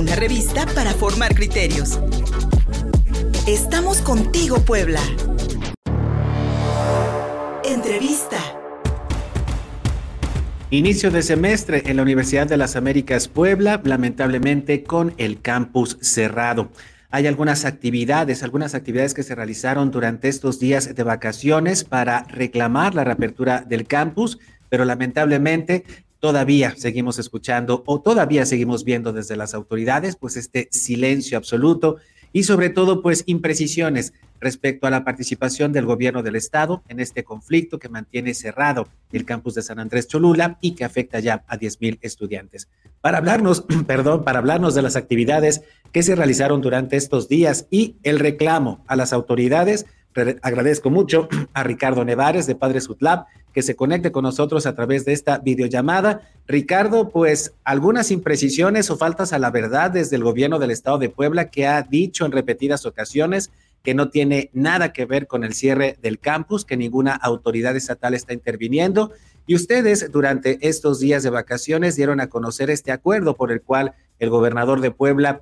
una revista para formar criterios. Estamos contigo, Puebla. Entrevista. Inicio de semestre en la Universidad de las Américas Puebla, lamentablemente con el campus cerrado. Hay algunas actividades, algunas actividades que se realizaron durante estos días de vacaciones para reclamar la reapertura del campus, pero lamentablemente todavía seguimos escuchando o todavía seguimos viendo desde las autoridades pues este silencio absoluto y sobre todo pues imprecisiones respecto a la participación del gobierno del estado en este conflicto que mantiene cerrado el campus de San Andrés Cholula y que afecta ya a 10 mil estudiantes. Para hablarnos, perdón, para hablarnos de las actividades que se realizaron durante estos días y el reclamo a las autoridades, agradezco mucho a Ricardo Nevares de Padres Utlab que se conecte con nosotros a través de esta videollamada. Ricardo, pues algunas imprecisiones o faltas a la verdad desde el gobierno del estado de Puebla que ha dicho en repetidas ocasiones que no tiene nada que ver con el cierre del campus, que ninguna autoridad estatal está interviniendo. Y ustedes durante estos días de vacaciones dieron a conocer este acuerdo por el cual el gobernador de Puebla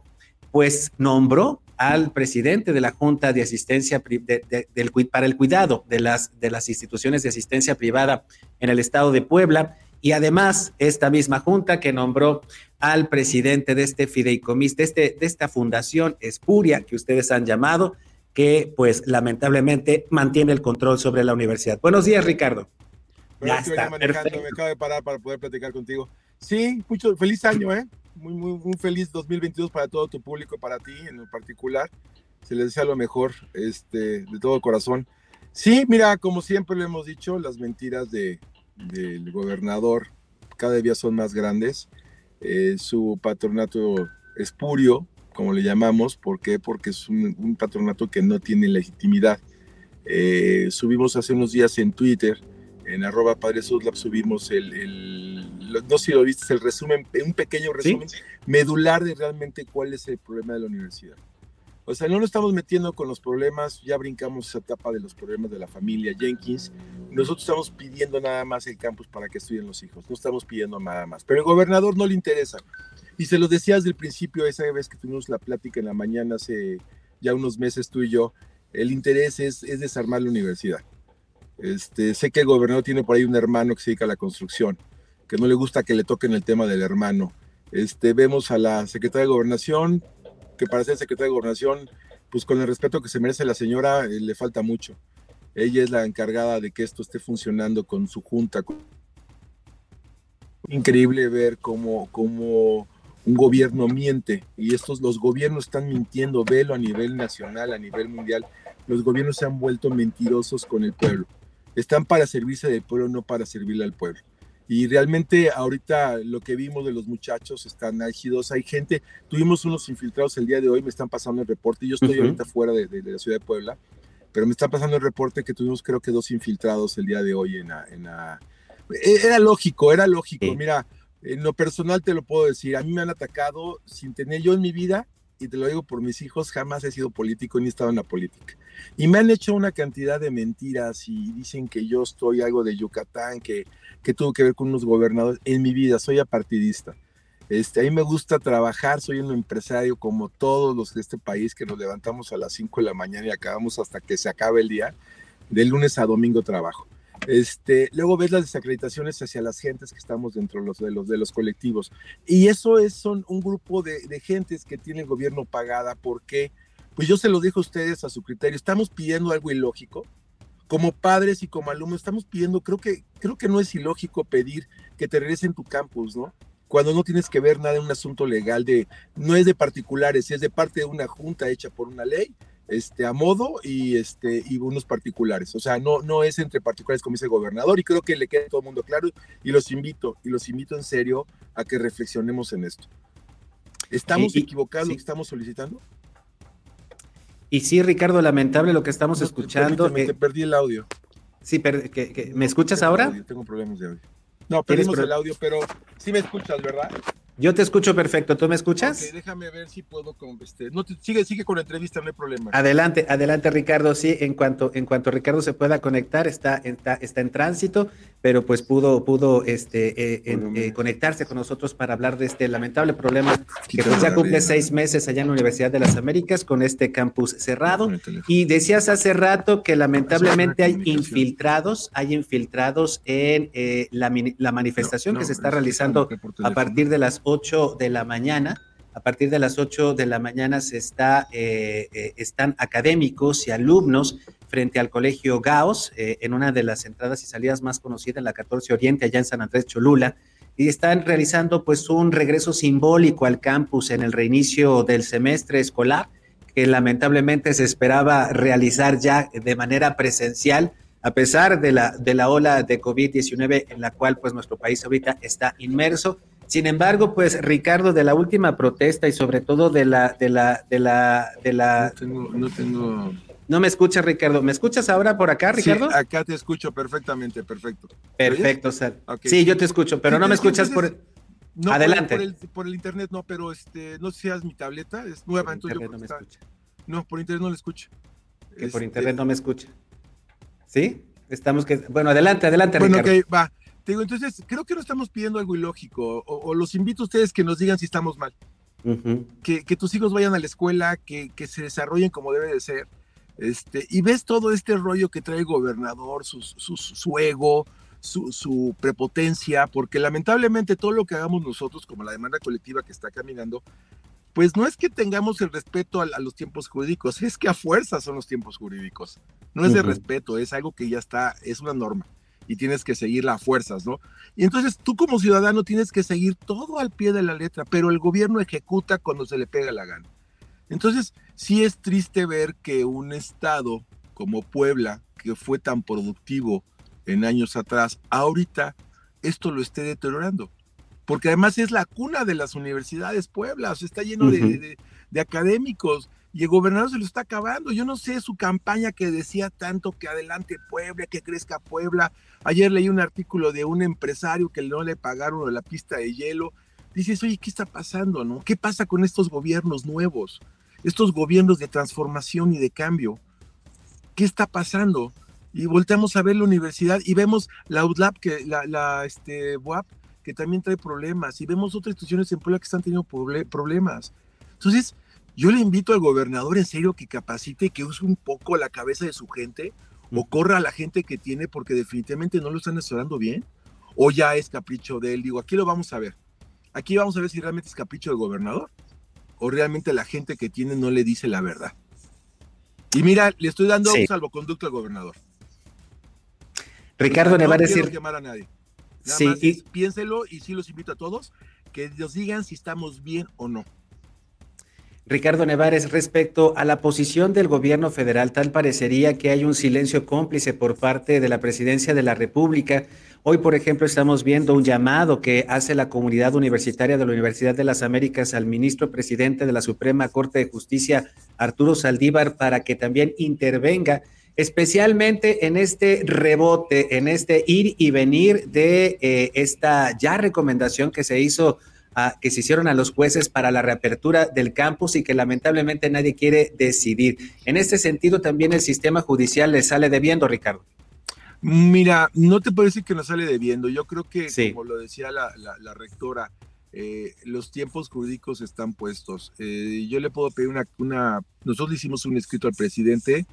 pues nombró al presidente de la Junta de Asistencia del, para el Cuidado de las, de las instituciones de asistencia privada en el estado de Puebla. Y además, esta misma junta que nombró al presidente de este fideicomis, de, este, de esta fundación espuria que ustedes han llamado, que pues lamentablemente mantiene el control sobre la universidad. Buenos días, Ricardo. ya está. me acabo de parar para poder platicar contigo. Sí, mucho feliz año, ¿eh? Muy, muy, un feliz 2022 para todo tu público, para ti en particular. Se les desea lo mejor, este, de todo corazón. Sí, mira, como siempre lo hemos dicho, las mentiras de, del gobernador cada día son más grandes. Eh, su patronato espurio, como le llamamos. ¿Por qué? Porque es un, patronato que no tiene legitimidad. Eh, subimos hace unos días en Twitter, en arroba Padre subimos el, no sé si lo viste, el resumen, un pequeño resumen medular de realmente cuál es el problema de la universidad. O sea, no nos estamos metiendo con los problemas, ya brincamos esa etapa de los problemas de la familia Jenkins. Nosotros estamos pidiendo nada más el campus para que estudien los hijos, no estamos pidiendo nada más. Pero el gobernador no le interesa. Y se lo decía desde el principio, esa vez que tuvimos la plática en la mañana hace ya unos meses tú y yo, el interés es, es desarmar la universidad. Este, sé que el gobernador tiene por ahí un hermano que se dedica a la construcción, que no le gusta que le toquen el tema del hermano. Este, vemos a la secretaria de gobernación, que para ser secretaria de gobernación, pues con el respeto que se merece la señora, eh, le falta mucho. Ella es la encargada de que esto esté funcionando con su junta. Increíble ver cómo, un gobierno miente y estos los gobiernos están mintiendo, velo a nivel nacional, a nivel mundial, los gobiernos se han vuelto mentirosos con el pueblo. Están para servirse del pueblo, no para servirle al pueblo. Y realmente ahorita lo que vimos de los muchachos están álgidos. Hay gente, tuvimos unos infiltrados el día de hoy, me están pasando el reporte. Yo estoy ahorita fuera de, la ciudad de Puebla, pero me están pasando el reporte que tuvimos creo que dos infiltrados el día de hoy en la... E, era lógico, era lógico. Mira, en lo personal te lo puedo decir, a mí me han atacado sin tener yo en mi vida, y te lo digo por mis hijos, jamás he sido político ni he estado en la política. Y me han hecho una cantidad de mentiras y dicen que yo estoy algo de Yucatán, que, que tuvo que ver con unos gobernadores. En mi vida soy apartidista. Este, a mí me gusta trabajar, soy un empresario como todos los de este país que nos levantamos a las 5 de la mañana y acabamos hasta que se acabe el día. De lunes a domingo trabajo. Este, luego ves las desacreditaciones hacia las gentes que estamos dentro de los, de los, de los colectivos. Y eso es son un grupo de, de gentes que tiene el gobierno pagada. porque Pues yo se lo digo a ustedes a su criterio. Estamos pidiendo algo ilógico. Como padres y como alumnos, estamos pidiendo, creo que, creo que no es ilógico pedir que te regresen tu campus, ¿no? Cuando no tienes que ver nada en un asunto legal de, no es de particulares, es de parte de una junta hecha por una ley este, a modo y, este, y unos particulares. O sea, no, no es entre particulares como dice el gobernador y creo que le queda a todo el mundo claro y los invito, y los invito en serio a que reflexionemos en esto. ¿Estamos equivocados lo que estamos solicitando? Y sí, Ricardo, lamentable lo que estamos escuchando. Te, perdí el audio. Sí, que, ¿me escuchas ahora? tengo problemas de audio. No, perdimos el audio, pero sí me escuchas, ¿verdad? Yo te escucho perfecto, ¿tú me escuchas? Okay, déjame ver si puedo con este. No sigue, sigue con la entrevista, no hay problema. Adelante, adelante, Ricardo. Sí, en cuanto, en cuanto Ricardo se pueda conectar, está, está, está en tránsito, pero pues pudo, pudo este, eh, eh, conectarse con nosotros para hablar de este lamentable problema que pues ya cumple seis meses allá en la Universidad de las Américas con este campus cerrado. Y decías hace rato que lamentablemente hay infiltrados, hay infiltrados en eh, la, la, manifestación que se está realizando a partir de las 8 de la mañana. A partir de las 8 de la mañana se está, eh, eh, están académicos y alumnos frente al Colegio Gaos, eh, en una de las entradas y salidas más conocidas en la 14 Oriente, allá en San Andrés Cholula, y están realizando pues un regreso simbólico al campus en el reinicio del semestre escolar, que lamentablemente se esperaba realizar ya de manera presencial, a pesar de la, de la ola de COVID-19 en la cual pues nuestro país ahorita está inmerso. Sin embargo, pues Ricardo, de la última protesta y sobre todo de la, de la, de la, de la. No tengo, no tengo. No me escuchas, Ricardo. ¿Me escuchas ahora por acá, Ricardo? Sí, acá te escucho perfectamente, perfecto. Perfecto, Sal. Sí, yo te escucho, pero no me escuchas por. No, Adelante. Por el, por el, internet no, pero este, no es mi tableta, es nueva, entonces yo no me escucha. No, por internet no le escucho. Que por internet no me escucha. ¿Sí? Estamos que. Bueno, adelante, adelante, bueno, Ricardo. Bueno, ok, va digo, entonces creo que no estamos pidiendo algo ilógico, o, los invito a ustedes que nos digan si estamos mal. que, que, tus hijos vayan a la escuela, que, que, se desarrollen como debe de ser. Este, y ves todo este rollo que trae el gobernador, su, su, su ego, su, su, prepotencia, porque lamentablemente todo lo que hagamos nosotros, como la demanda colectiva que está caminando, pues no es que tengamos el respeto a, los tiempos jurídicos, es que a fuerza son los tiempos jurídicos. No es de respeto, es algo que ya está, es una norma y tienes que seguirla a fuerzas, ¿no? Y entonces tú como ciudadano tienes que seguir todo al pie de la letra, pero el gobierno ejecuta cuando se le pega la gana. Entonces, sí es triste ver que un estado como Puebla, que fue tan productivo en años atrás, ahorita esto lo esté deteriorando. Porque además es la cuna de las universidades Puebla, o sea, está lleno de, de académicos y el gobernador se lo está acabando. Yo no sé su campaña que decía tanto que adelante Puebla, que crezca Puebla. Ayer leí un artículo de un empresario que no le pagaron la pista de hielo. Dices, oye, ¿qué está pasando? No? ¿Qué pasa con estos gobiernos nuevos? Estos gobiernos de transformación y de cambio. ¿Qué está pasando? Y volteamos a ver la universidad y vemos la UDLAP, que la, la este, UAP, que también trae problemas. Y vemos otras instituciones en Puebla que están teniendo problemas. Entonces, yo le invito al gobernador en serio que capacite, que use un poco la cabeza de su gente o corra a la gente que tiene porque definitivamente no lo están asesorando bien o ya es capricho de él. Digo, aquí lo vamos a ver. Aquí vamos a ver si realmente es capricho del gobernador o realmente la gente que tiene no le dice la verdad. Y mira, le estoy dando un salvoconducto al gobernador. Ricardo. No quiero llamar a nadie. Nada sí, más piénselo y sí los invito a todos que nos digan si estamos bien o no. Ricardo Nevares, respecto a la posición del gobierno federal, tal parecería que hay un silencio cómplice por parte de la presidencia de la República. Hoy, por ejemplo, estamos viendo un llamado que hace la comunidad universitaria de la Universidad de las Américas al ministro presidente de la Suprema Corte de Justicia, Arturo Saldívar, para que también intervenga especialmente en este rebote, en este ir y venir de eh, esta ya recomendación que se hizo que se hicieron a los jueces para la reapertura del campus y que lamentablemente nadie quiere decidir. En este sentido, también el sistema judicial le sale debiendo, Ricardo. Mira, no te decir que nos sale debiendo. Yo creo que, como lo decía la, rectora, eh, los tiempos jurídicos están puestos. Eh, yo le puedo pedir una, una, nosotros hicimos un escrito al presidente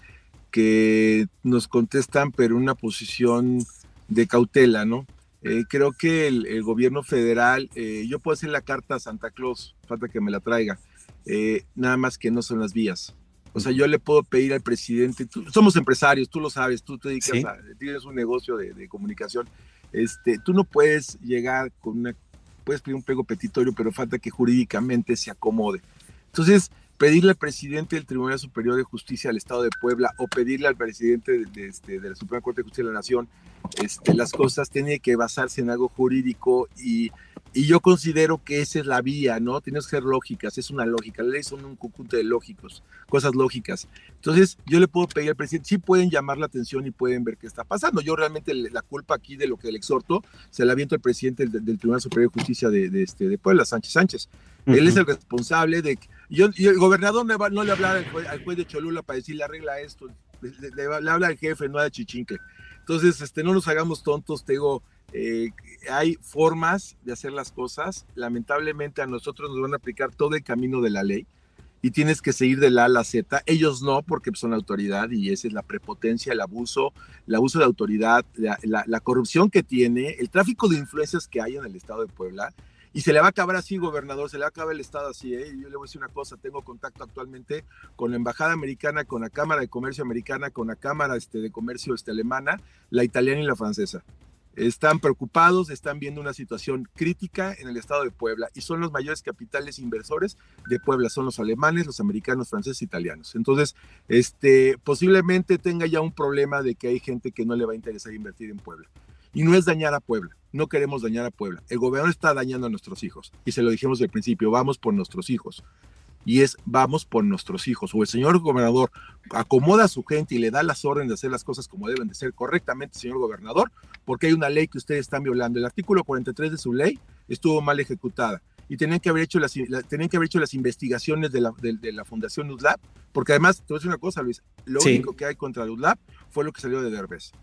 que nos contestan, pero una posición de cautela, ¿no? Eh, creo que el, gobierno federal, eh, yo puedo hacer la carta a Santa Claus, falta que me la traiga, eh, nada más que no son las vías. O sea, yo le puedo pedir al presidente, somos empresarios, tú lo sabes, tú te dedicas a, tienes un negocio de, comunicación, este, tú no puedes llegar con una, puedes pedir un pego petitorio, pero falta que jurídicamente se acomode. Entonces, pedirle al presidente del Tribunal Superior de Justicia del Estado de Puebla o pedirle al presidente de, este, de la Suprema Corte de Justicia de la Nación este, las cosas tiene que basarse en algo jurídico y, y, yo considero que esa es la vía, ¿no? Tiene que ser lógicas, es una lógica, las leyes son un conjunto de lógicos, cosas lógicas. Entonces, yo le puedo pedir al presidente, sí pueden llamar la atención y pueden ver qué está pasando. Yo realmente la culpa aquí de lo que le exhorto se la aviento al presidente del, Tribunal Superior de Justicia de, de, este, de Puebla, Sánchez Sánchez. Él es el responsable de que yo, el gobernador no, le habla al juez, de Cholula para decirle arregla esto, le, habla al jefe, no a Chichinque. Entonces, este, no nos hagamos tontos, te digo, eh, hay formas de hacer las cosas. Lamentablemente a nosotros nos van a aplicar todo el camino de la ley y tienes que seguir de la A la Z. Ellos no, porque son autoridad y esa es la prepotencia, el abuso, el abuso de autoridad, la, la, la corrupción que tiene, el tráfico de influencias que hay en el estado de Puebla y se le va a acabar así, gobernador, se le va a acabar el Estado así. ¿eh? Yo le voy a decir una cosa, tengo contacto actualmente con la Embajada Americana, con la Cámara de Comercio Americana, con la Cámara este, de Comercio este, Alemana, la italiana y la francesa. Están preocupados, están viendo una situación crítica en el estado de Puebla y son los mayores capitales inversores de Puebla, son los alemanes, los americanos, franceses, italianos. Entonces, este, posiblemente tenga ya un problema de que hay gente que no le va a interesar invertir en Puebla. Y no es dañar a Puebla, no queremos dañar a Puebla. El gobernador está dañando a nuestros hijos. Y se lo dijimos al principio, vamos por nuestros hijos. Y es, vamos por nuestros hijos. O el señor gobernador acomoda a su gente y le da las órdenes de hacer las cosas como deben de ser correctamente, señor gobernador, porque hay una ley que ustedes están violando. El artículo 43 de su ley estuvo mal ejecutada y tenían que haber hecho las, tenían que haber hecho las investigaciones de la, de, la Fundación UDLAB, porque además, te voy a decir una cosa, Luis, lo único que hay contra UDLAB fue lo que salió de Derbez.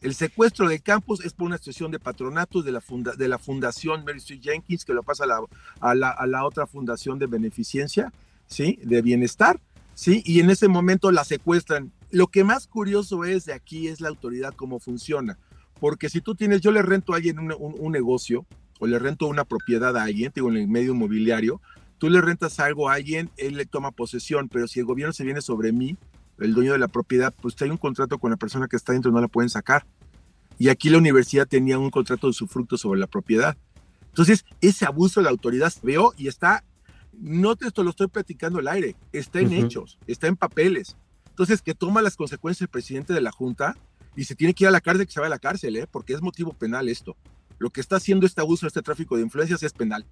El secuestro de campus es por una situación de patronatos de la, de la Fundación Mary Street Jenkins, que lo pasa a la, a la, a la otra fundación de beneficencia, ¿sí? De bienestar, ¿sí? Y en ese momento la secuestran. Lo que más curioso es de aquí es la autoridad, cómo funciona. Porque si tú tienes, yo le rento a alguien un, un, negocio o le rento una propiedad a alguien, digo, en el medio inmobiliario, tú le rentas algo a alguien, él le toma posesión, pero si el gobierno se viene sobre mí, el dueño de la propiedad, pues hay un contrato con la persona que está dentro, no la pueden sacar. Y aquí la universidad tenía un contrato de sufructo sobre la propiedad. Entonces, ese abuso de la autoridad se veo y está, no te esto lo estoy platicando al aire, está en hechos, está en papeles. Entonces, que toma las consecuencias el presidente de la Junta y se tiene que ir a la cárcel, que se va a la cárcel, ¿eh? porque es motivo penal esto. Lo que está haciendo este abuso, este tráfico de influencias es penal.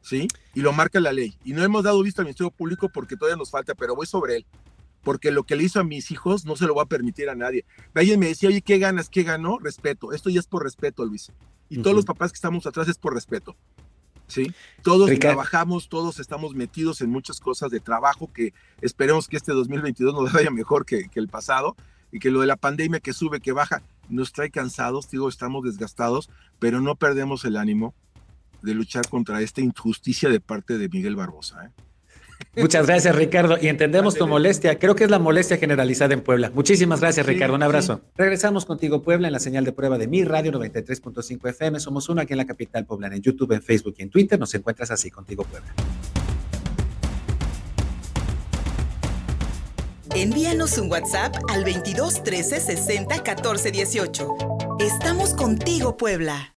¿Sí? Y lo marca la ley. Y no hemos dado vista al Ministerio Público porque todavía nos falta, pero voy sobre él porque lo que le hizo a mis hijos no se lo va a permitir a nadie. Alguien me decía, oye, ¿qué ganas? ¿Qué ganó? Respeto. Esto ya es por respeto, Luis. Y todos los papás que estamos atrás es por respeto. ¿Sí? Todos trabajamos, todos estamos metidos en muchas cosas de trabajo que esperemos que este 2022 nos vaya mejor que, que el pasado y que lo de la pandemia que sube, que baja, nos trae cansados, digo, estamos desgastados, pero no perdemos el ánimo de luchar contra esta injusticia de parte de Miguel Barbosa. ¿eh? Muchas gracias, Ricardo. Y entendemos tu molestia. Creo que es la molestia generalizada en Puebla. Muchísimas gracias, Ricardo. Un abrazo. Regresamos contigo, Puebla, en la señal de prueba de mi radio 93.5 FM. Somos uno aquí en la capital poblana, en YouTube, en Facebook y en Twitter. Nos encuentras así, contigo, Puebla. Envíanos un WhatsApp al 22 13 60 14 18. Estamos contigo, Puebla.